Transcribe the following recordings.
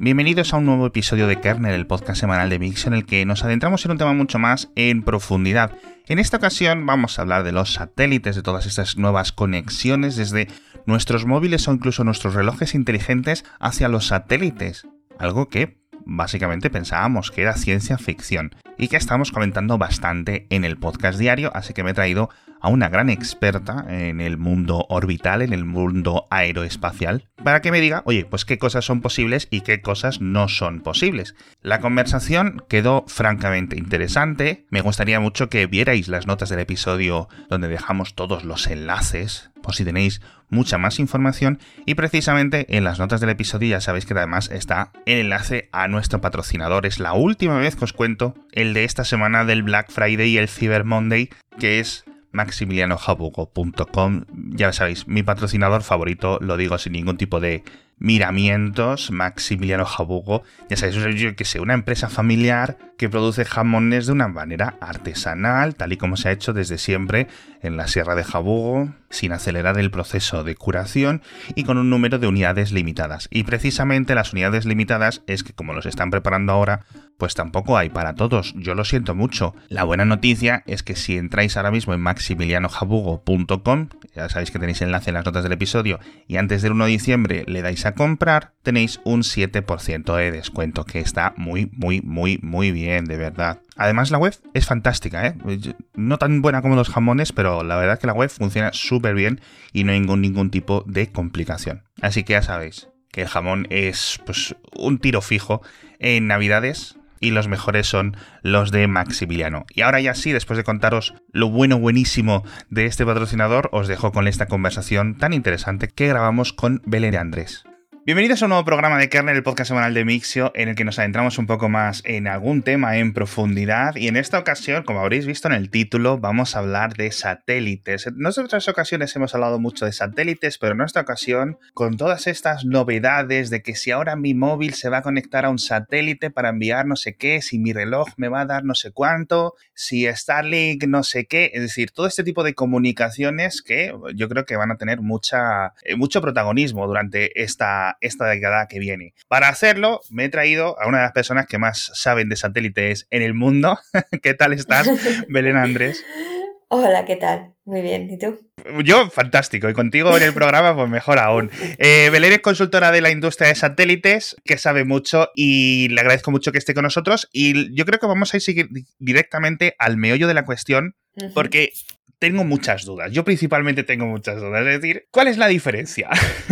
Bienvenidos a un nuevo episodio de Kernel, el podcast semanal de Mix, en el que nos adentramos en un tema mucho más en profundidad. En esta ocasión vamos a hablar de los satélites, de todas estas nuevas conexiones desde nuestros móviles o incluso nuestros relojes inteligentes hacia los satélites. Algo que básicamente pensábamos que era ciencia ficción y que estamos comentando bastante en el podcast diario, así que me he traído a una gran experta en el mundo orbital, en el mundo aeroespacial, para que me diga, oye, pues qué cosas son posibles y qué cosas no son posibles. La conversación quedó francamente interesante, me gustaría mucho que vierais las notas del episodio donde dejamos todos los enlaces, por si tenéis mucha más información, y precisamente en las notas del episodio ya sabéis que además está el enlace a nuestro patrocinador. Es la última vez que os cuento el de esta semana del Black Friday y el Cyber Monday, que es maximilianojabugo.com. Ya sabéis, mi patrocinador favorito, lo digo sin ningún tipo de miramientos, Maximiliano Jabugo. Ya sabéis, que sé, una empresa familiar que produce jamones de una manera artesanal, tal y como se ha hecho desde siempre en la Sierra de Jabugo, sin acelerar el proceso de curación y con un número de unidades limitadas. Y precisamente las unidades limitadas es que como los están preparando ahora, pues tampoco hay para todos. Yo lo siento mucho. La buena noticia es que si entráis ahora mismo en maximilianojabugo.com, ya sabéis que tenéis enlace en las notas del episodio, y antes del 1 de diciembre le dais a comprar, tenéis un 7% de descuento, que está muy, muy, muy, muy bien, de verdad. Además la web es fantástica, ¿eh? No tan buena como los jamones, pero la verdad que la web funciona súper bien y no hay ningún, tipo de complicación. Así que ya sabéis que el jamón es pues un tiro fijo en Navidades, y los mejores son los de Maximiliano. Y ahora ya sí, después de contaros lo bueno, buenísimo de este patrocinador, os dejo con esta conversación tan interesante que grabamos con Belén Andrés. Bienvenidos a un nuevo programa de Kernel, el podcast semanal de Mixio, en el que nos adentramos un poco más en algún tema en profundidad. Y en esta ocasión, como habréis visto en el título, vamos a hablar de satélites. En otras ocasiones hemos hablado mucho de satélites, pero en esta ocasión, con todas estas novedades de que si ahora mi móvil se va a conectar a un satélite para enviar no sé qué, si mi reloj me va a dar no sé cuánto, si Starlink no sé qué, es decir, todo este tipo de comunicaciones que yo creo que van a tener mucha, eh, mucho protagonismo durante esta esta década que viene. Para hacerlo, me he traído a una de las personas que más saben de satélites en el mundo. ¿Qué tal estás, Belén Andrés? Hola, ¿qué tal? Muy bien, ¿y tú? Yo, fantástico. Y contigo en el programa, pues mejor aún. Eh, Belén es consultora de la industria de satélites, que sabe mucho y le agradezco mucho que esté con nosotros. Y yo creo que vamos a ir directamente al meollo de la cuestión, porque tengo muchas dudas. Yo principalmente tengo muchas dudas. Es decir, ¿cuál es la diferencia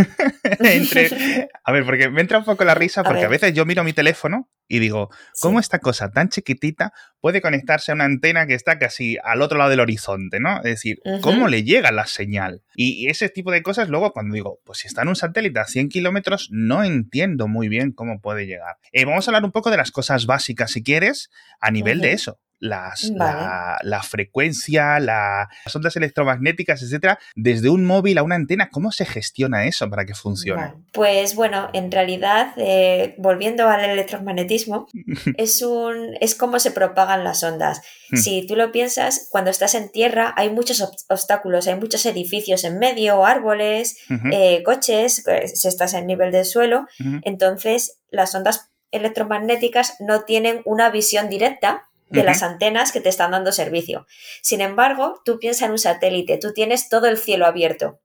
entre... A ver, porque me entra un poco la risa porque a, veces yo miro mi teléfono y digo, ¿cómo esta cosa tan chiquitita puede conectarse a una antena que está casi al otro lado del horizonte, ¿no? Es decir, ¿cómo le llega la señal? Y ese tipo de cosas luego cuando digo, pues si está en un satélite a 100 kilómetros, no entiendo muy bien cómo puede llegar. Eh, vamos a hablar un poco de las cosas básicas, si quieres, a nivel de eso las, la, frecuencia, las ondas electromagnéticas, etcétera, desde un móvil a una antena. ¿Cómo se gestiona eso para que funcione? Pues bueno, en realidad, eh, volviendo al electromagnetismo, es, un, es cómo se propagan las ondas. Hmm. Si tú lo piensas, cuando estás en tierra hay muchos obstáculos, hay muchos edificios en medio, árboles, eh, coches, si estás en nivel del suelo, entonces las ondas electromagnéticas no tienen una visión directa de las antenas que te están dando servicio. Sin embargo, tú piensas en un satélite, tú tienes todo el cielo abierto.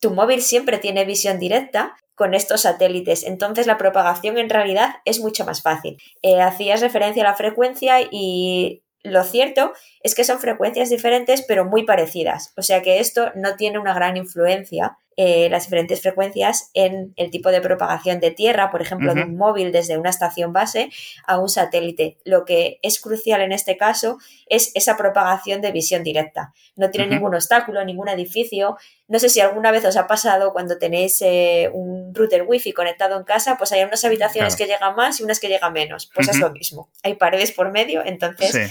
Tu móvil siempre tiene visión directa con estos satélites, entonces la propagación en realidad es mucho más fácil. Eh, hacías referencia a la frecuencia y lo cierto es que son frecuencias diferentes pero muy parecidas, o sea que esto no tiene una gran influencia eh, las diferentes frecuencias en el tipo de propagación de tierra, por ejemplo, de un móvil desde una estación base a un satélite. Lo que es crucial en este caso es esa propagación de visión directa. No tiene ningún obstáculo, ningún edificio. No sé si alguna vez os ha pasado cuando tenéis eh, un router wifi conectado en casa, pues hay unas habitaciones que llegan más y unas que llegan menos. Pues es lo mismo. Hay paredes por medio, entonces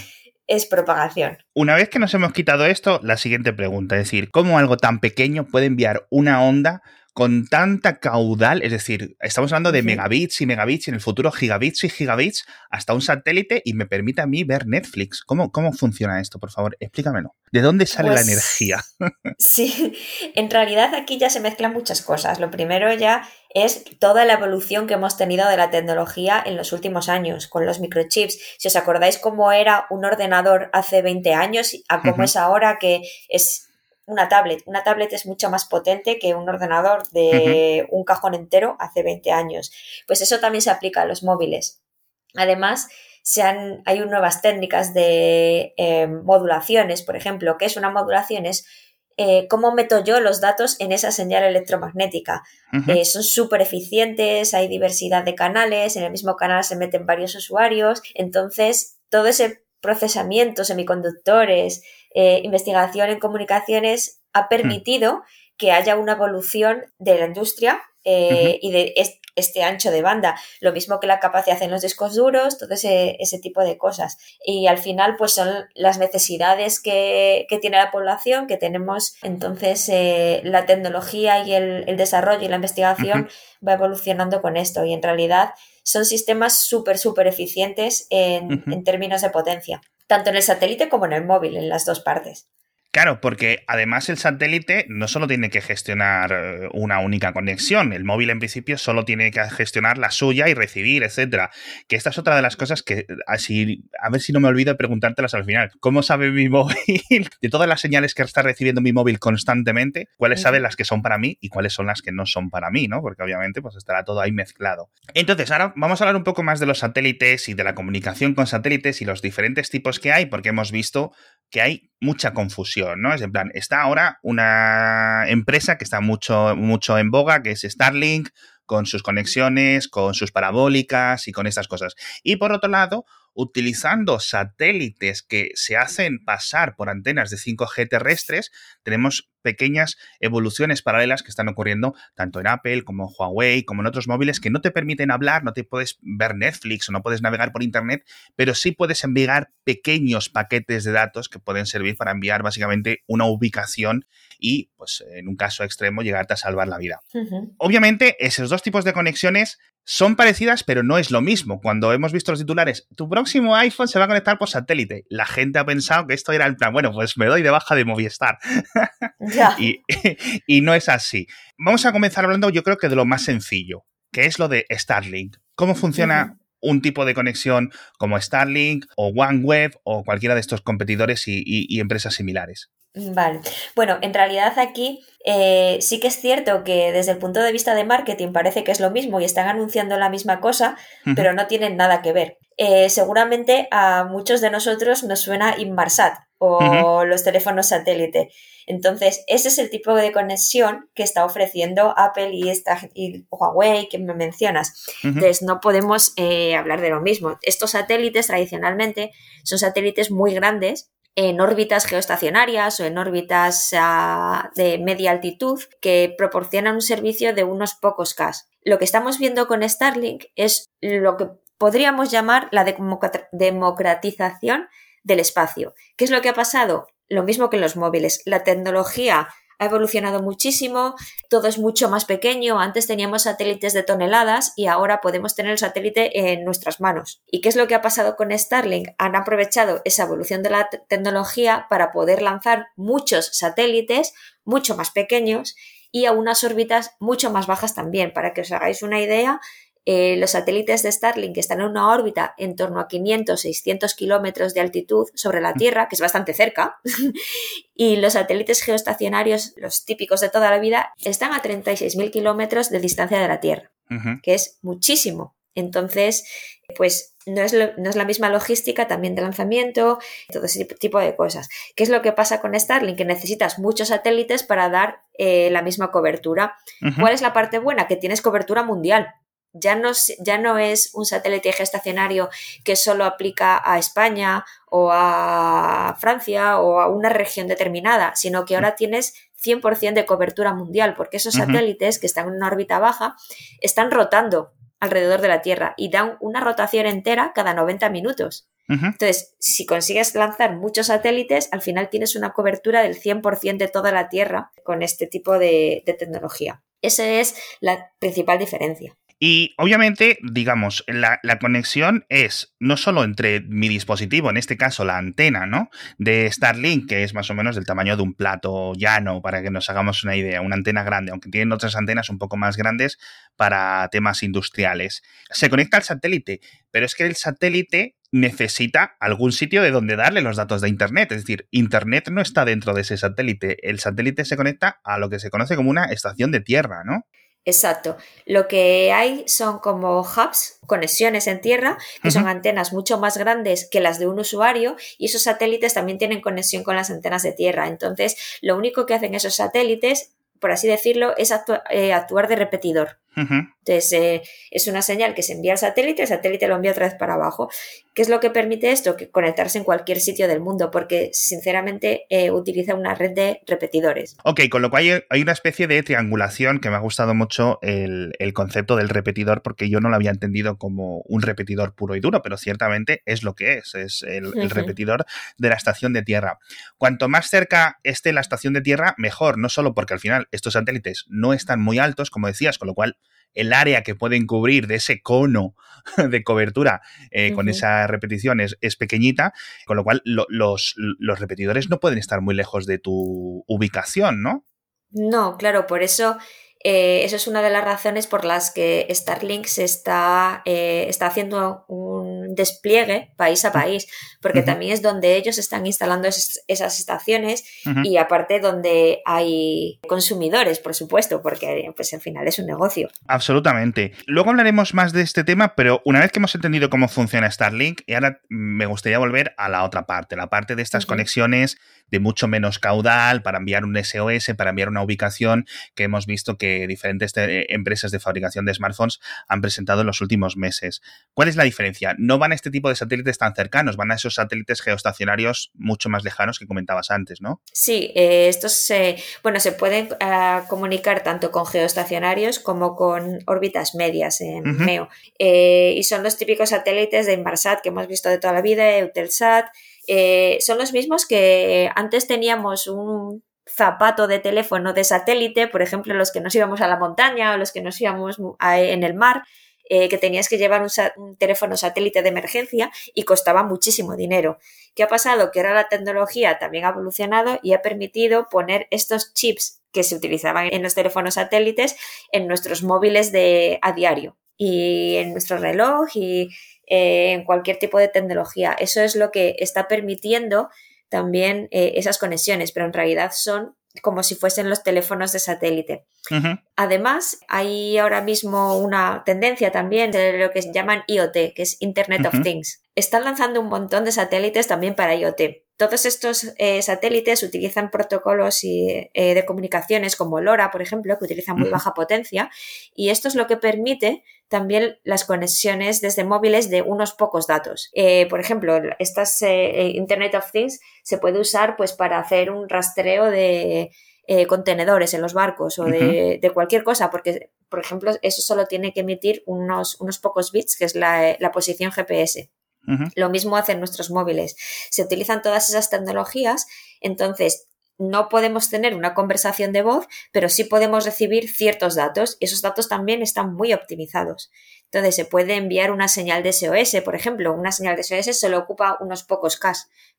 es propagación. Una vez que nos hemos quitado esto, la siguiente pregunta, es decir, ¿cómo algo tan pequeño puede enviar una onda con tanta caudal, es decir, estamos hablando de megabits y megabits y en el futuro gigabits y gigabits hasta un satélite y me permite a mí ver Netflix. ¿Cómo, cómo funciona esto, por favor? Explícamelo. ¿De dónde sale la Pues, energía? Sí, en realidad aquí ya se mezclan muchas cosas. Lo primero ya es toda la evolución que hemos tenido de la tecnología en los últimos años con los microchips. Si os acordáis cómo era un ordenador hace 20 años a cómo es ahora que es una tablet. Una tablet es mucho más potente que un ordenador de un cajón entero hace 20 años. Pues eso también se aplica a los móviles. Además, se han- hay nuevas técnicas de eh, modulaciones, por ejemplo. ¿Qué es una modulación? Es eh, cómo meto yo los datos en esa señal electromagnética. Eh, son súper eficientes, hay diversidad de canales, en el mismo canal se meten varios usuarios, entonces todo ese procesamiento, semiconductores, eh, investigación en comunicaciones ha permitido que haya una evolución de la industria eh, y de es- este ancho de banda, lo mismo que la capacidad en los discos duros, todo ese, ese tipo de cosas. Y al final, pues son las necesidades que, que tiene la población, que tenemos. Entonces, eh, la tecnología y el, el desarrollo y la investigación va evolucionando con esto. Y en realidad son sistemas súper, súper eficientes en términos de potencia, tanto en el satélite como en el móvil, en las dos partes. Claro, porque además el satélite no solo tiene que gestionar eh, una única conexión, el móvil en principio solo tiene que gestionar la suya y recibir, etcétera. Que esta es otra de las cosas que así a ver si no me olvido de preguntártelas al final. ¿Cómo sabe mi móvil de todas las señales que está recibiendo mi móvil constantemente? ¿Cuáles Ujú. sabe las que son para mí y cuáles son las que no son para mí, ¿no? Porque obviamente pues estará todo ahí mezclado. Entonces, ahora vamos a hablar un poco más de los satélites y de la comunicación con satélites y los diferentes tipos que hay, porque hemos visto que hay mucha confusión, ¿no? Es en plan, está ahora una empresa que está mucho, mucho en boga, que es Starlink, con sus conexiones, con sus parabólicas y con estas cosas. Y por otro lado, utilizando satélites que se hacen pasar por antenas de 5G terrestres, tenemos pequeñas evoluciones paralelas que están ocurriendo tanto en Apple como en Huawei, como en otros móviles que no te permiten hablar, no te puedes ver Netflix o no puedes navegar por Internet, pero sí puedes enviar pequeños paquetes de datos que pueden servir para enviar básicamente una ubicación y, pues, en un caso extremo, llegarte a salvar la vida. Obviamente, esos dos tipos de conexiones son parecidas, pero no es lo mismo. Cuando hemos visto los titulares, tu próximo iPhone se va a conectar por satélite. La gente ha pensado que esto era el plan, bueno, pues me doy de baja de Movistar. Y, y no es así. Vamos a comenzar hablando, yo creo que de lo más sencillo, que es lo de Starlink. ¿Cómo funciona un tipo de conexión como Starlink o OneWeb o cualquiera de estos competidores y, y- y empresas similares? Vale. Bueno, en realidad aquí eh, sí que es cierto que desde el punto de vista de marketing parece que es lo mismo y están anunciando la misma cosa, pero no tienen nada que ver. Eh, seguramente a muchos de nosotros nos suena Inmarsat o los teléfonos satélite. Entonces, ese es el tipo de conexión que está ofreciendo Apple y, esta, y Huawei que me mencionas. Entonces, no podemos eh, hablar de lo mismo. Estos satélites tradicionalmente son satélites muy grandes en órbitas geoestacionarias o en órbitas ah, de media altitud que proporcionan un servicio de unos pocos K. Lo que estamos viendo con Starlink es lo que podríamos llamar la democra- democratización del espacio. ¿Qué es lo que ha pasado? Lo mismo que en los móviles. La tecnología ha evolucionado muchísimo, todo es mucho más pequeño. Antes teníamos satélites de toneladas y ahora podemos tener el satélite en nuestras manos. ¿Y qué es lo que ha pasado con Starlink? Han aprovechado esa evolución de la te- tecnología para poder lanzar muchos satélites mucho más pequeños y a unas órbitas mucho más bajas también. Para que os hagáis una idea, eh, los satélites de Starlink están en una órbita en torno a 500-600 kilómetros de altitud sobre la Tierra, que es bastante cerca, y los satélites geoestacionarios, los típicos de toda la vida, están a 36.000 kilómetros de distancia de la Tierra, que es muchísimo. Entonces, pues no es, lo- no es la misma logística también de lanzamiento, todo ese tipo- de cosas. ¿Qué es lo que pasa con Starlink? Que necesitas muchos satélites para dar eh, la misma cobertura. ¿Cuál es la parte buena? Que tienes cobertura mundial. Ya no, s- ya no es un satélite geoestacionario que solo aplica a España o a Francia o a una región determinada, sino que ahora tienes 100% de cobertura mundial, porque esos satélites que están en una órbita baja están rotando alrededor de la Tierra y dan una rotación entera cada 90 minutos. Entonces, si consigues lanzar muchos satélites, al final tienes una cobertura del 100% de toda la Tierra con este tipo de, de tecnología. Esa es la principal diferencia. Y obviamente, digamos, la, conexión es no solo entre mi dispositivo, en este caso la antena, ¿no? De Starlink, que es más o menos del tamaño de un plato llano, para que nos hagamos una idea, una antena grande, aunque tienen otras antenas un poco más grandes para temas industriales. Se conecta al satélite, pero es que el satélite necesita algún sitio de donde darle los datos de Internet. Es decir, Internet no está dentro de ese satélite. El satélite se conecta a lo que se conoce como una estación de tierra, ¿no? Exacto. Lo que hay son como hubs, conexiones en tierra, que son antenas mucho más grandes que las de un usuario y esos satélites también tienen conexión con las antenas de tierra. Entonces, lo único que hacen esos satélites, por así decirlo, es eh, actuar de repetidor. Entonces, eh, es una señal que se envía al satélite, el satélite lo envía otra vez para abajo. ¿Qué es lo que permite esto? Que conectarse en cualquier sitio del mundo, porque sinceramente eh, utiliza una red de repetidores. Ok, con lo cual hay, una especie de triangulación que me ha gustado mucho el, concepto del repetidor, porque yo no lo había entendido como un repetidor puro y duro, pero ciertamente es lo que es, es el, el repetidor de la estación de tierra. Cuanto más cerca esté la estación de tierra, mejor, no solo porque al final estos satélites no están muy altos, como decías, con lo cual el área que pueden cubrir de ese cono de cobertura eh, con esa repetición es, pequeñita, con lo cual los, los repetidores no pueden estar muy lejos de tu ubicación, ¿no? No, claro, por eso eh, eso es una de las razones por las que Starlink se está, eh, está haciendo un despliegue país a país, porque también es donde ellos están instalando esas estaciones y aparte donde hay consumidores, por supuesto, porque pues al final es un negocio. Absolutamente. Luego hablaremos más de este tema, pero una vez que hemos entendido cómo funciona Starlink, y ahora me gustaría volver a la otra parte, la parte de estas conexiones de mucho menos caudal para enviar un SOS, para enviar una ubicación que hemos visto que diferentes eh, empresas de fabricación de smartphones han presentado en los últimos meses. ¿Cuál es la diferencia? No van a este tipo de satélites tan cercanos, van a esos satélites geoestacionarios mucho más lejanos que comentabas antes, ¿no? Sí, eh, estos se, bueno, se pueden eh, comunicar tanto con geoestacionarios como con órbitas medias en MEO. y son los típicos satélites de Inmarsat que hemos visto de toda la vida, Eutelsat, eh, son los mismos que antes teníamos un zapato de teléfono de satélite, por ejemplo, los que nos íbamos a la montaña o los que nos íbamos en el mar, eh, que tenías que llevar un, teléfono satélite de emergencia y costaba muchísimo dinero. ¿Qué ha pasado? Que ahora la tecnología también ha evolucionado y ha permitido poner estos chips que se utilizaban en los teléfonos satélites en nuestros móviles de, a diario y en nuestro reloj y eh, en cualquier tipo de tecnología. Eso es lo que está permitiendo también eh, esas conexiones, pero en realidad son como si fuesen los teléfonos de satélite. Además, hay ahora mismo una tendencia también de lo que llaman IoT, que es Internet of Things. Están lanzando un montón de satélites también para IoT. Todos estos eh, satélites utilizan protocolos y, de comunicaciones como LoRa, por ejemplo, que utilizan muy baja potencia, y esto es lo que permite también las conexiones desde móviles de unos pocos datos. Eh, por ejemplo, estas eh, eh, Internet of Things se puede usar pues para hacer un rastreo de contenedores en los barcos o de, cualquier cosa, porque, por ejemplo, eso solo tiene que emitir unos, unos pocos bits, que es la, posición GPS. Lo mismo hacen nuestros móviles. Se utilizan todas esas tecnologías, entonces no podemos tener una conversación de voz, pero sí podemos recibir ciertos datos y esos datos también están muy optimizados. Entonces se puede enviar una señal de SOS, por ejemplo, una señal de SOS solo ocupa unos pocos K,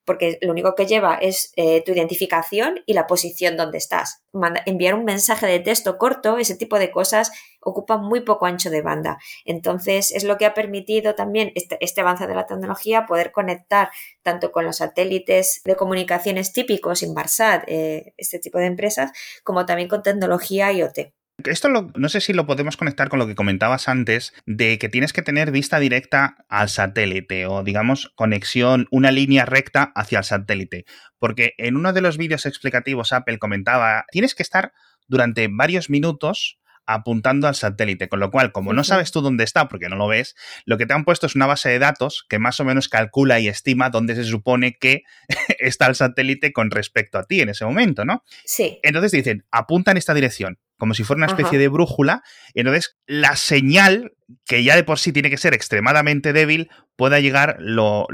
porque lo único que lleva es eh, tu identificación y la posición donde estás. enviar un mensaje de texto corto, ese tipo de cosas, ocupa muy poco ancho de banda. Entonces, es lo que ha permitido también este, este avance de la tecnología poder conectar tanto con los satélites de comunicaciones típicos, Inmarsat, eh, este tipo de empresas, como también con tecnología IoT. Esto no sé si lo podemos conectar con lo que comentabas antes, de que tienes que tener vista directa al satélite o, digamos, conexión, una línea recta hacia el satélite. Porque en uno de los vídeos explicativos Apple comentaba, tienes que estar durante varios minutos apuntando al satélite, con lo cual, como no sabes tú dónde está, porque no lo ves, lo que te han puesto es una base de datos que más o menos calcula y estima dónde se supone que está el satélite con respecto a ti en ese momento, ¿no? Sí. Entonces dicen, apunta en esta dirección como si fuera una especie de brújula. Entonces, la señal, que ya de por sí tiene que ser extremadamente débil, pueda llegar lo,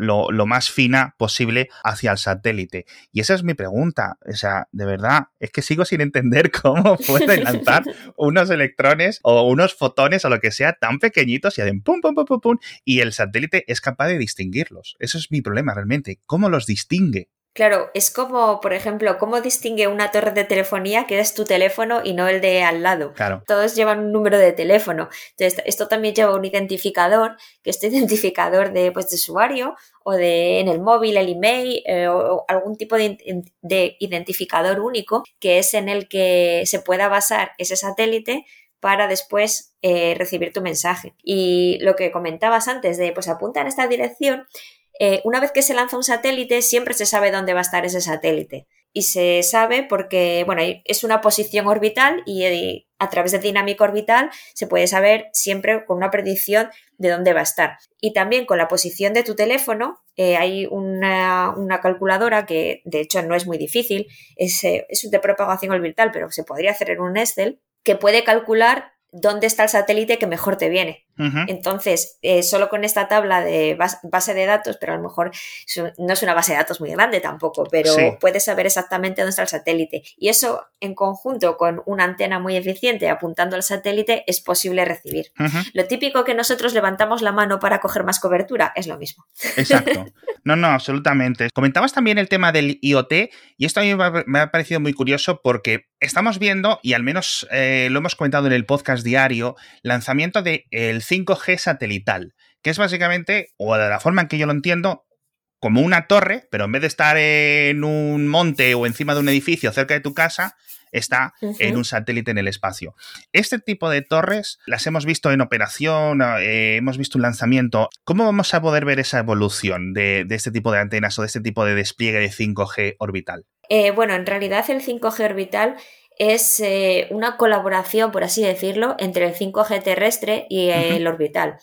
más fina posible hacia el satélite. Y esa es mi pregunta. O sea, de verdad, es que sigo sin entender cómo pueden lanzar unos electrones o unos fotones o lo que sea tan pequeñitos y hacen pum, pum, pum, pum, pum, y el satélite es capaz de distinguirlos. Eso es mi problema realmente. ¿Cómo los distingue? Claro, es como, por ejemplo, cómo distingue una torre de telefonía que es tu teléfono y no el de al lado. Claro. Todos llevan un número de teléfono. Entonces, esto también lleva un identificador, que este identificador de, pues, de usuario o de en el móvil, el email eh, o, algún tipo de, identificador único, que es en el que se pueda basar ese satélite para después eh, recibir tu mensaje. Y lo que comentabas antes de, pues apunta en esta dirección, eh, una vez que se lanza un satélite, siempre se sabe dónde va a estar ese satélite. Y se sabe porque, bueno, es una posición orbital y eh, a través de dinámica orbital se puede saber siempre con una predicción de dónde va a estar. Y también con la posición de tu teléfono eh, hay una, calculadora que de hecho no es muy difícil, es, es de propagación orbital, pero se podría hacer en un Excel, que puede calcular dónde está el satélite que mejor te viene. Entonces, eh, solo con esta tabla de base de datos, pero a lo mejor no es una base de datos muy grande tampoco, pero puedes saber exactamente dónde está el satélite. Y eso en conjunto con una antena muy eficiente apuntando al satélite es posible recibir. Lo típico que nosotros levantamos la mano para coger más cobertura es lo mismo. Exacto. No, no, absolutamente. Comentabas también el tema del IoT y esto a mí me ha parecido muy curioso porque estamos viendo, y al menos eh, lo hemos comentado en el podcast diario, lanzamiento del el 5G satelital, que es básicamente, o de la forma en que yo lo entiendo, como una torre, pero en vez de estar en un monte o encima de un edificio cerca de tu casa, está en un satélite en el espacio. Este tipo de torres las hemos visto en operación, eh, hemos visto un lanzamiento. ¿Cómo vamos a poder ver esa evolución de, este tipo de antenas o de este tipo de despliegue de 5G orbital? Eh, bueno, en realidad el 5G orbital es eh, una colaboración, por así decirlo, entre el 5G terrestre y el orbital.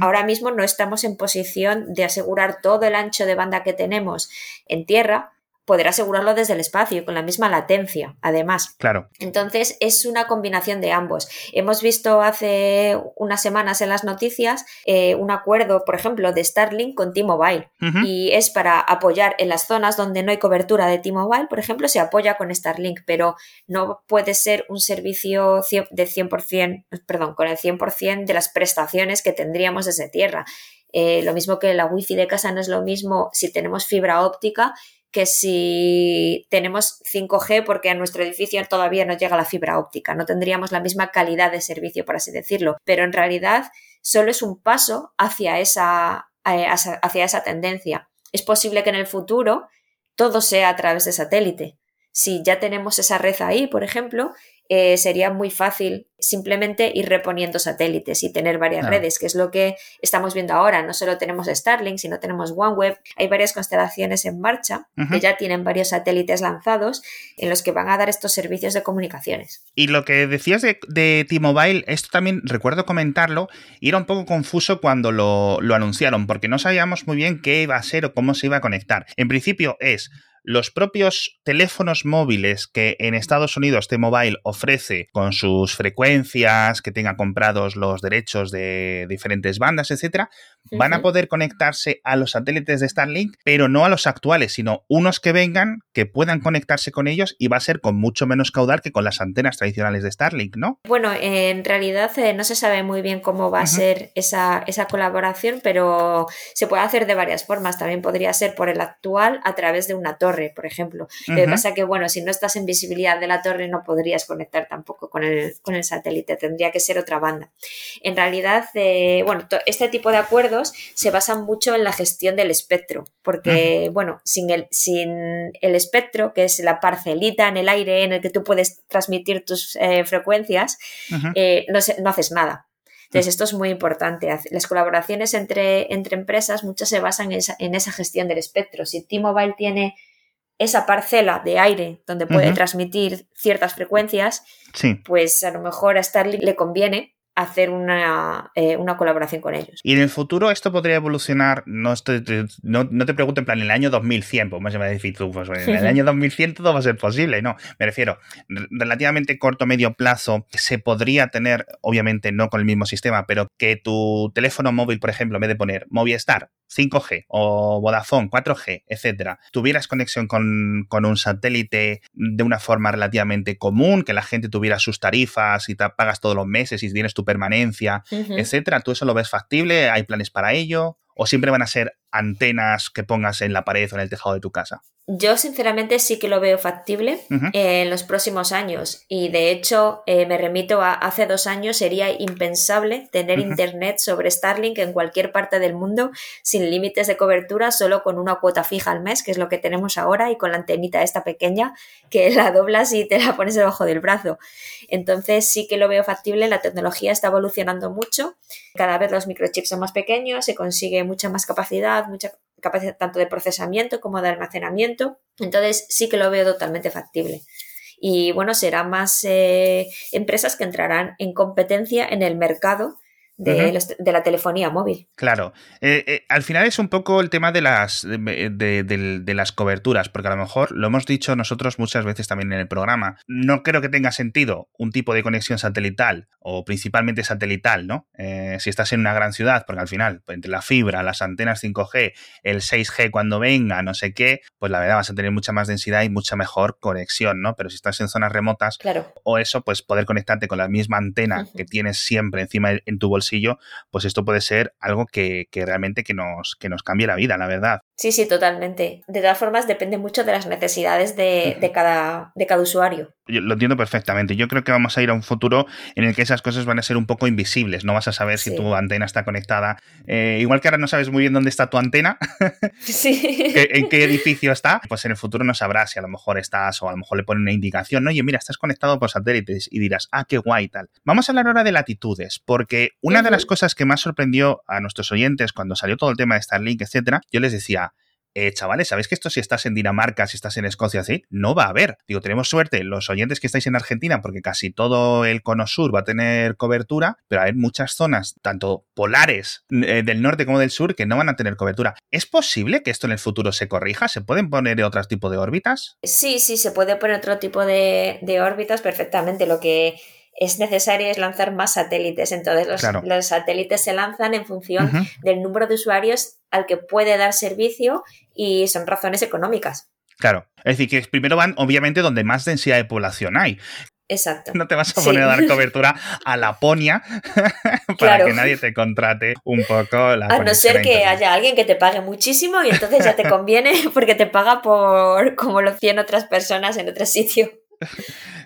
Ahora mismo no estamos en posición de asegurar todo el ancho de banda que tenemos en tierra, poder asegurarlo desde el espacio con la misma latencia, además. Claro. Entonces es una combinación de ambos. Hemos visto hace unas semanas en las noticias eh, un acuerdo, por ejemplo, de Starlink con T-Mobile y es para apoyar en las zonas donde no hay cobertura de T-Mobile, por ejemplo, se apoya con Starlink, pero no puede ser un servicio de 100%, perdón, con el 100% de las prestaciones que tendríamos desde tierra. Eh, lo mismo que la wifi de casa no es lo mismo si tenemos fibra óptica que si tenemos 5G porque a nuestro edificio todavía no llega la fibra óptica, no tendríamos la misma calidad de servicio, por así decirlo, pero en realidad solo es un paso hacia esa, hacia esa tendencia. Es posible que en el futuro todo sea a través de satélite. Si ya tenemos esa red ahí, por ejemplo, eh, sería muy fácil simplemente ir reponiendo satélites y tener varias redes, que es lo que estamos viendo ahora. No solo tenemos Starlink, sino tenemos OneWeb. Hay varias constelaciones en marcha que ya tienen varios satélites lanzados en los que van a dar estos servicios de comunicaciones. Y lo que decías de, T-Mobile, esto también recuerdo comentarlo y era un poco confuso cuando lo, lo anunciaron, porque no sabíamos muy bien qué iba a ser o cómo se iba a conectar. En principio es los propios teléfonos móviles que en Estados Unidos T-Mobile ofrece con sus frecuencias, que tenga comprados los derechos de diferentes bandas, etcétera, van a poder conectarse a los satélites de Starlink, pero no a los actuales, sino unos que vengan que puedan conectarse con ellos y va a ser con mucho menos caudal que con las antenas tradicionales de Starlink, ¿no? Bueno, en realidad eh, no se sabe muy bien cómo va a ser esa, esa colaboración, pero se puede hacer de varias formas. También podría ser por el actual a través de una torre por ejemplo. Lo que pasa que, bueno, si no estás en visibilidad de la torre no podrías conectar tampoco con el, con el satélite, tendría que ser otra banda. En realidad, eh, bueno, este tipo de acuerdos se basan mucho en la gestión del espectro, porque, bueno, sin el, sin el espectro, que es la parcelita en el aire en el que tú puedes transmitir tus eh, frecuencias, eh, no, no haces nada. Entonces, esto es muy importante. Las colaboraciones entre, entre empresas muchas se basan en esa, en esa gestión del espectro. Si T-Mobile tiene esa parcela de aire donde puede transmitir ciertas frecuencias, pues a lo mejor a Starlink le conviene hacer una, eh, una, colaboración con ellos. Y en el futuro esto podría evolucionar, no, no, te pregunto en plan, en el año 2100, pues me decir tú, pues en el año 2100 todo va a ser posible, no, me refiero, relativamente corto, medio plazo, se podría tener, obviamente no con el mismo sistema, pero que tu teléfono móvil, por ejemplo, en vez de poner Movistar 5G o Vodafone 4G, etcétera, tuvieras conexión con, con, un satélite de una forma relativamente común, que la gente tuviera sus tarifas y te pagas todos los meses y tienes tu permanencia, etcétera. ¿Tú eso lo ves factible? ¿Hay planes para ello? ¿O siempre van a ser antenas que pongas en la pared o en el tejado de tu casa? Yo sinceramente sí que lo veo factible en los próximos años y de hecho eh, me remito a hace dos años sería impensable tener internet sobre Starlink en cualquier parte del mundo sin límites de cobertura, solo con una cuota fija al mes, que es lo que tenemos ahora, y con la antenita esta pequeña que la doblas y te la pones debajo del brazo. Entonces sí que lo veo factible, la tecnología está evolucionando mucho, cada vez los microchips son más pequeños, se consigue mucha más capacidad, mucha capacidad tanto de procesamiento como de almacenamiento. Entonces sí que lo veo totalmente factible. Y bueno, serán más eh, empresas que entrarán en competencia en el mercado de, la telefonía móvil. Claro. Eh, eh, al final es un poco el tema de las, de, las coberturas, porque a lo mejor lo hemos dicho nosotros muchas veces también en el programa. No creo que tenga sentido un tipo de conexión satelital o principalmente satelital, ¿no? Eh, si estás en una gran ciudad, porque al final, pues, entre la fibra, las antenas 5G, el 6G cuando venga, no sé qué, pues la verdad vas a tener mucha más densidad y mucha mejor conexión, ¿no? Pero si estás en zonas remotas claro. o eso, pues poder conectarte con la misma antena que tienes siempre encima en tu bolsillo pues esto puede ser algo que, realmente que nos, que nos cambie la vida, la verdad. Sí, sí, totalmente. De todas formas, depende mucho de las necesidades de, cada, de cada usuario. Yo lo entiendo perfectamente. Yo creo que vamos a ir a un futuro en el que esas cosas van a ser un poco invisibles. No vas a saber si tu antena está conectada. Eh, igual que ahora no sabes muy bien dónde está tu antena, sí. en qué edificio está, pues en el futuro no sabrás si a lo mejor estás o a lo mejor le ponen una indicación. ¿no? Oye, mira, estás conectado por satélites y dirás, ah, qué guay tal. Vamos a hablar ahora de latitudes, porque una de las cosas que más sorprendió a nuestros oyentes cuando salió todo el tema de Starlink, etcétera, yo les decía, eh, chavales, ¿sabéis que esto si estás en Dinamarca, si estás en Escocia, así, no va a haber? Digo, tenemos suerte, los oyentes que estáis en Argentina, porque casi todo el cono sur va a tener cobertura, pero hay muchas zonas, tanto polares eh, del norte como del sur, que no van a tener cobertura. ¿Es posible que esto en el futuro se corrija? ¿Se pueden poner otro tipo de órbitas? Sí, sí, se puede poner otro tipo de, de órbitas perfectamente. Lo que es necesario es lanzar más satélites. Entonces los, satélites se lanzan en función del número de usuarios al que puede dar servicio y son razones económicas. Claro, es decir, que primero van obviamente donde más densidad de población hay. Exacto. No te vas a poner a dar cobertura a Laponia para que nadie te contrate un poco la A no ser que haya alguien que te pague muchísimo y entonces ya te conviene porque te paga por como lo hacían otras personas en otro sitio.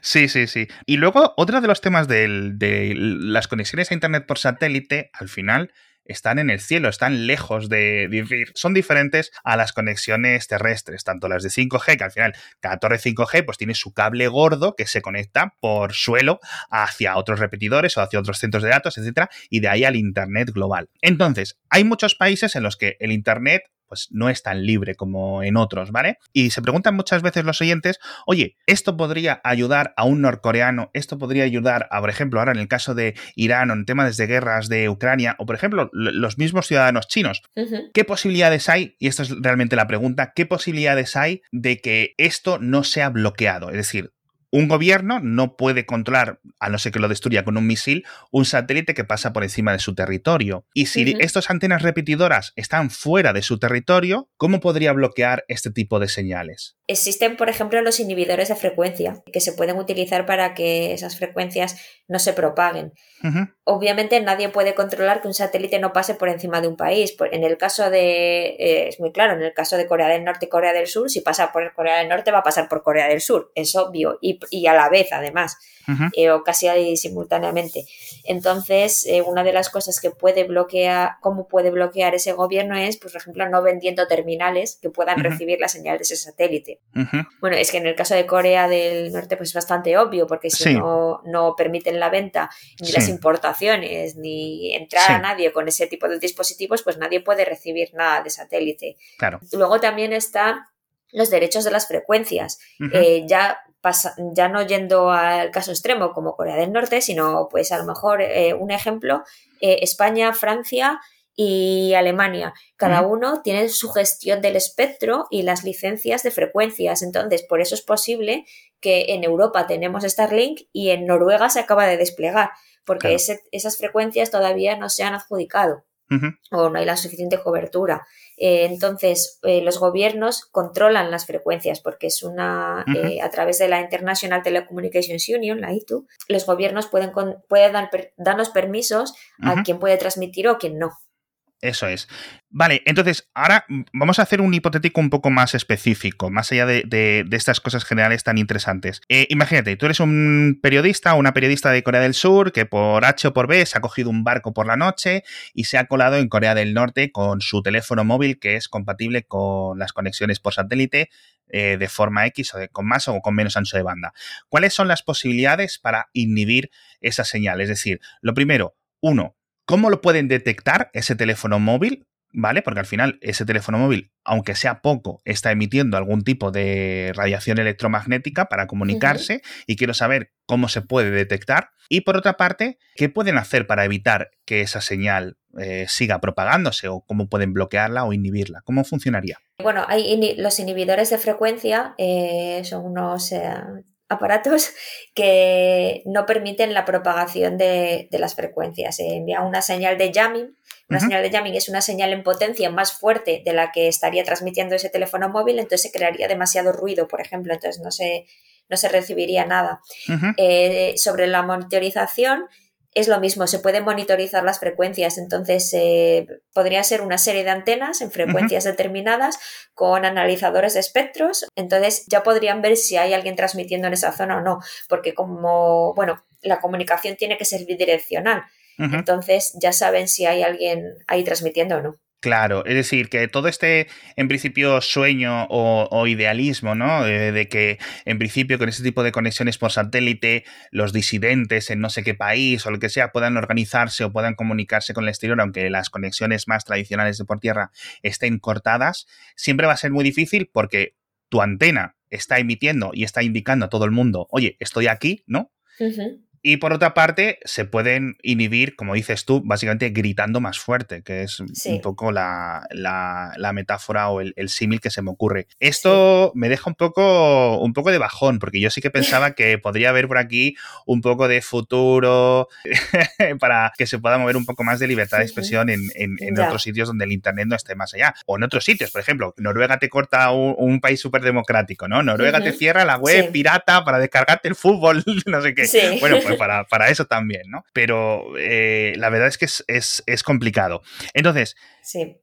Sí, sí, sí. Y luego, otro de los temas de, las conexiones a Internet por satélite, al final, están en el cielo, están lejos de, de, son diferentes a las conexiones terrestres, tanto las de 5G, que al final cada torre 5G pues tiene su cable gordo que se conecta por suelo hacia otros repetidores o hacia otros centros de datos, etcétera, y de ahí al internet global. Entonces, hay muchos países en los que el internet pues no es tan libre como en otros, ¿vale? Y se preguntan muchas veces los oyentes, oye, ¿esto podría ayudar a un norcoreano? ¿Esto podría ayudar a, por ejemplo, ahora en el caso de Irán o en temas de guerras de Ucrania o, por ejemplo, los mismos ciudadanos chinos? ¿Qué posibilidades hay, y esta es realmente la pregunta, qué posibilidades hay de que esto no sea bloqueado? Es decir, un gobierno no puede controlar, a no ser que lo destruya con un misil, un satélite que pasa por encima de su territorio. Y si estas antenas repetidoras están fuera de su territorio, ¿cómo podría bloquear este tipo de señales? Existen, por ejemplo, los inhibidores de frecuencia, que se pueden utilizar para que esas frecuencias no se propaguen. Obviamente nadie puede controlar que un satélite no pase por encima de un país. En el caso de, eh, es muy claro, en el caso de Corea del Norte y Corea del Sur, si pasa por Corea del Norte va a pasar por Corea del Sur, es obvio, y, y a la vez además. Eh, o casi ahí simultáneamente. Entonces, eh, una de las cosas que puede bloquear, cómo puede bloquear ese gobierno es, pues, por ejemplo, no vendiendo terminales que puedan recibir la señal de ese satélite. Bueno, es que en el caso de Corea del Norte, pues es bastante obvio, porque si no, no permiten la venta, ni las importaciones, ni entrar a nadie con ese tipo de dispositivos, pues nadie puede recibir nada de satélite. Claro. Luego también está los derechos de las frecuencias. Eh, ya, pasa, ya no yendo al caso extremo como Corea del Norte, sino pues a lo mejor eh, un ejemplo, eh, España, Francia y Alemania. Cada uno tiene su gestión del espectro y las licencias de frecuencias. Entonces, por eso es posible que en Europa tenemos Starlink y en Noruega se acaba de desplegar, porque esas frecuencias todavía no se han adjudicado o no hay la suficiente cobertura. Eh, entonces, eh, los gobiernos controlan las frecuencias porque es una, eh, a través de la International Telecommunications Union, la ITU, los gobiernos pueden, pueden dar, darnos permisos a quien puede transmitir o quien no. Eso es. Vale, entonces ahora vamos a hacer un hipotético un poco más específico, más allá de, estas cosas generales tan interesantes. Eh, imagínate, tú eres un periodista o una periodista de Corea del Sur que por H o por B se ha cogido un barco por la noche y se ha colado en Corea del Norte con su teléfono móvil que es compatible con las conexiones por satélite eh, de forma X o con más o con menos ancho de banda. ¿Cuáles son las posibilidades para inhibir esa señal? Es decir, lo primero, uno, ¿Cómo lo pueden detectar ese teléfono móvil? ¿Vale? Porque al final ese teléfono móvil, aunque sea poco, está emitiendo algún tipo de radiación electromagnética para comunicarse y quiero saber cómo se puede detectar. Y por otra parte, ¿qué pueden hacer para evitar que esa señal eh, siga propagándose o cómo pueden bloquearla o inhibirla? ¿Cómo funcionaría? Bueno, hay los inhibidores de frecuencia, eh, son unos eh, aparatos que no permiten la propagación de, las frecuencias. Se envía una señal de jamming. Una señal de jamming es una señal en potencia más fuerte de la que estaría transmitiendo ese teléfono móvil, entonces se crearía demasiado ruido, por ejemplo, entonces no se, no se recibiría nada. Eh, sobre la monitorización, es lo mismo, se pueden monitorizar las frecuencias, entonces eh, podría ser una serie de antenas en frecuencias determinadas con analizadores de espectros, entonces ya podrían ver si hay alguien transmitiendo en esa zona o no, porque como, bueno, la comunicación tiene que ser bidireccional, entonces ya saben si hay alguien ahí transmitiendo o no. Claro, es decir, que todo este, en principio, sueño o, idealismo, ¿no? Eh, de que, en principio, con este tipo de conexiones por satélite, los disidentes en no sé qué país o lo que sea puedan organizarse o puedan comunicarse con el exterior, aunque las conexiones más tradicionales de por tierra estén cortadas, siempre va a ser muy difícil porque tu antena está emitiendo y está indicando a todo el mundo, oye, estoy aquí, ¿no? Y por otra parte, se pueden inhibir, como dices tú, básicamente gritando más fuerte, que es un poco la, metáfora o el, símil que se me ocurre. Esto me deja un poco, un poco de bajón, porque yo sí que pensaba que podría haber por aquí un poco de futuro para que se pueda mover un poco más de libertad de expresión en, otros sitios donde el Internet no esté más allá. O en otros sitios, por ejemplo, Noruega te corta un, país súper democrático, ¿no? Noruega te cierra la web pirata para descargarte el fútbol, no sé qué. Bueno, pues para, eso también, ¿no? Pero eh, la verdad es que es, complicado. Entonces,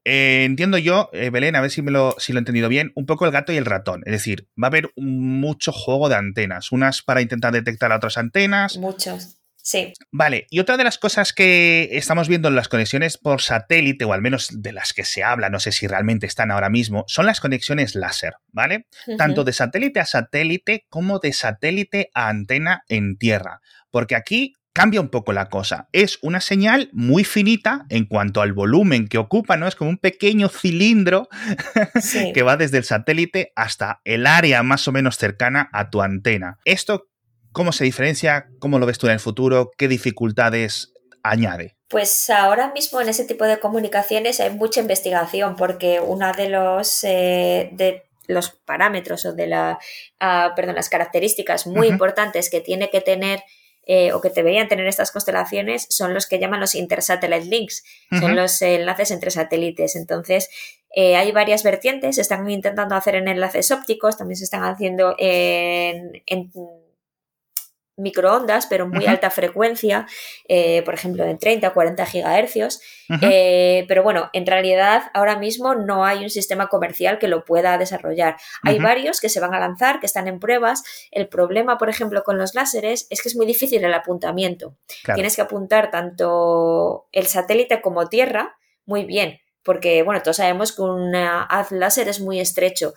eh, entiendo yo, eh, Belén, a ver si, me lo, si lo he entendido bien, un poco el gato y el ratón. Es decir, va a haber mucho juego de antenas, unas para intentar detectar a otras antenas. Muchos. Sí. Vale, y otra de las cosas que estamos viendo en las conexiones por satélite, o al menos de las que se habla, no sé si realmente están ahora mismo, son las conexiones láser, ¿vale? Tanto de satélite a satélite como de satélite a antena en tierra. Porque aquí cambia un poco la cosa. Es una señal muy finita en cuanto al volumen que ocupa, ¿no? Es como un pequeño cilindro que va desde el satélite hasta el área más o menos cercana a tu antena. Esto ¿Cómo se diferencia? ¿Cómo lo ves tú en el futuro? ¿Qué dificultades añade? Pues ahora mismo en ese tipo de comunicaciones hay mucha investigación porque una de los, eh, de los parámetros o de la, ah, perdón, las características muy importantes que tiene que tener eh, o que deberían tener estas constelaciones son los que llaman los intersatellite links, son los enlaces entre satélites. Entonces, eh, hay varias vertientes, se están intentando hacer en enlaces ópticos, también se están haciendo en microondas, pero muy alta frecuencia, eh, por ejemplo, en 30 o 40 gigahercios. Eh, pero bueno, en realidad ahora mismo no hay un sistema comercial que lo pueda desarrollar. Hay varios que se van a lanzar, que están en pruebas. El problema, por ejemplo, con los láseres es que es muy difícil el apuntamiento. Tienes que apuntar tanto el satélite como tierra muy bien porque, bueno, todos sabemos que un haz láser es muy estrecho.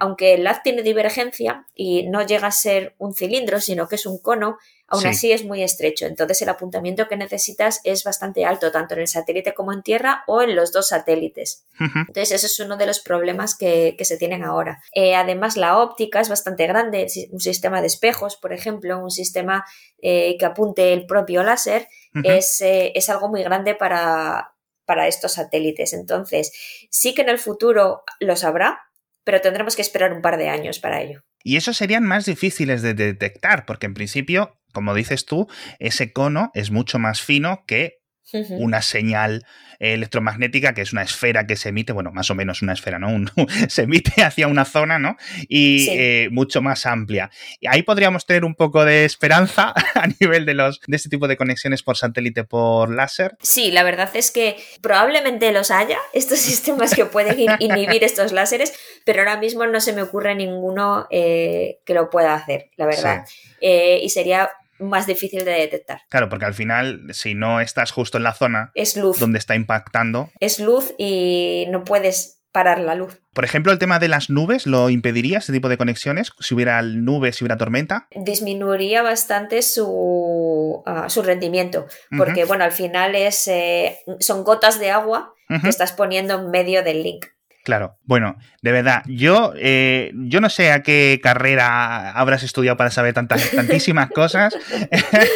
Aunque el haz tiene divergencia y no llega a ser un cilindro, sino que es un cono, aún así es muy estrecho. Entonces el apuntamiento que necesitas es bastante alto, tanto en el satélite como en tierra o en los dos satélites. Entonces ese es uno de los problemas que, se tienen ahora. Eh, además la óptica es bastante grande, un sistema de espejos, por ejemplo, un sistema eh, que apunte el propio láser, es, eh, es algo muy grande para, para estos satélites. Entonces, sí que en el futuro los habrá, pero tendremos que esperar un par de años para ello. Y esos serían más difíciles de detectar, porque en principio, como dices tú, ese cono es mucho más fino que una señal electromagnética, que es una esfera que se emite, bueno, más o menos una esfera, ¿no? se emite hacia una zona, ¿no? Y eh, mucho más amplia. Y ahí podríamos tener un poco de esperanza a nivel de, los, de este tipo de conexiones por satélite por láser. Sí, la verdad es que probablemente los haya, estos sistemas que pueden inhibir estos láseres, pero ahora mismo no se me ocurre ninguno eh, que lo pueda hacer, la verdad. Eh, y sería más difícil de detectar. Claro, porque al final, si no estás justo en la zona es luz. donde está impactando. Es luz y no puedes parar la luz. Por ejemplo, el tema de las nubes, ¿lo impediría ese tipo de conexiones? Si hubiera nubes, si hubiera tormenta. Disminuiría bastante su, ah, su rendimiento, porque bueno, al final es, eh, son gotas de agua que estás poniendo en medio del link. Claro, bueno, de verdad, yo, eh, yo no sé a qué carrera habrás estudiado para saber tantas, tantísimas cosas,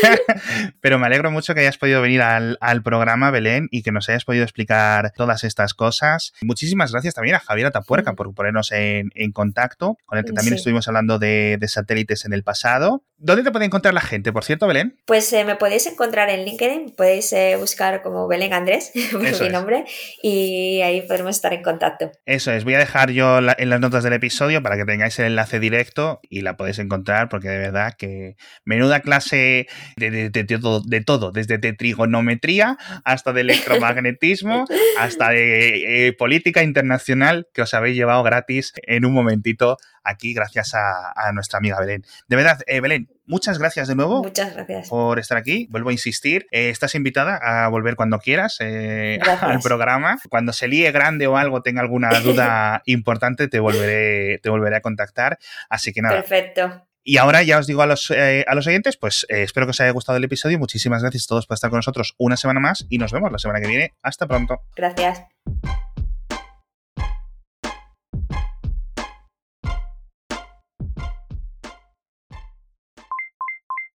pero me alegro mucho que hayas podido venir al, programa, Belén, y que nos hayas podido explicar todas estas cosas. Muchísimas gracias también a Javier Atapuerca por ponernos en, contacto, con el que también estuvimos hablando de, satélites en el pasado. ¿Dónde te puede encontrar la gente, por cierto, Belén? Pues eh, me podéis encontrar en LinkedIn, podéis eh, buscar como Belén Andrés, por mi nombre, y ahí podremos estar en contacto. Eso es, voy a dejar yo en las notas del episodio para que tengáis el enlace directo y la podéis encontrar porque de verdad que menuda clase de, de, todo, desde de trigonometría hasta de electromagnetismo, hasta de eh, política internacional que os habéis llevado gratis en un momentito aquí gracias a, nuestra amiga Belén. De verdad, eh, Belén, muchas gracias de nuevo. Muchas gracias. Por estar aquí. Vuelvo a insistir. Eh, estás invitada a volver cuando quieras eh, al programa. Cuando se líe grande o algo, tenga alguna duda importante, te volveré, te volveré a contactar. Así que nada. Perfecto. Y ahora ya os digo a los, a los oyentes, pues espero que os haya gustado el episodio. Muchísimas gracias a todos por estar con nosotros una semana más y nos vemos la semana que viene. Hasta pronto. Gracias.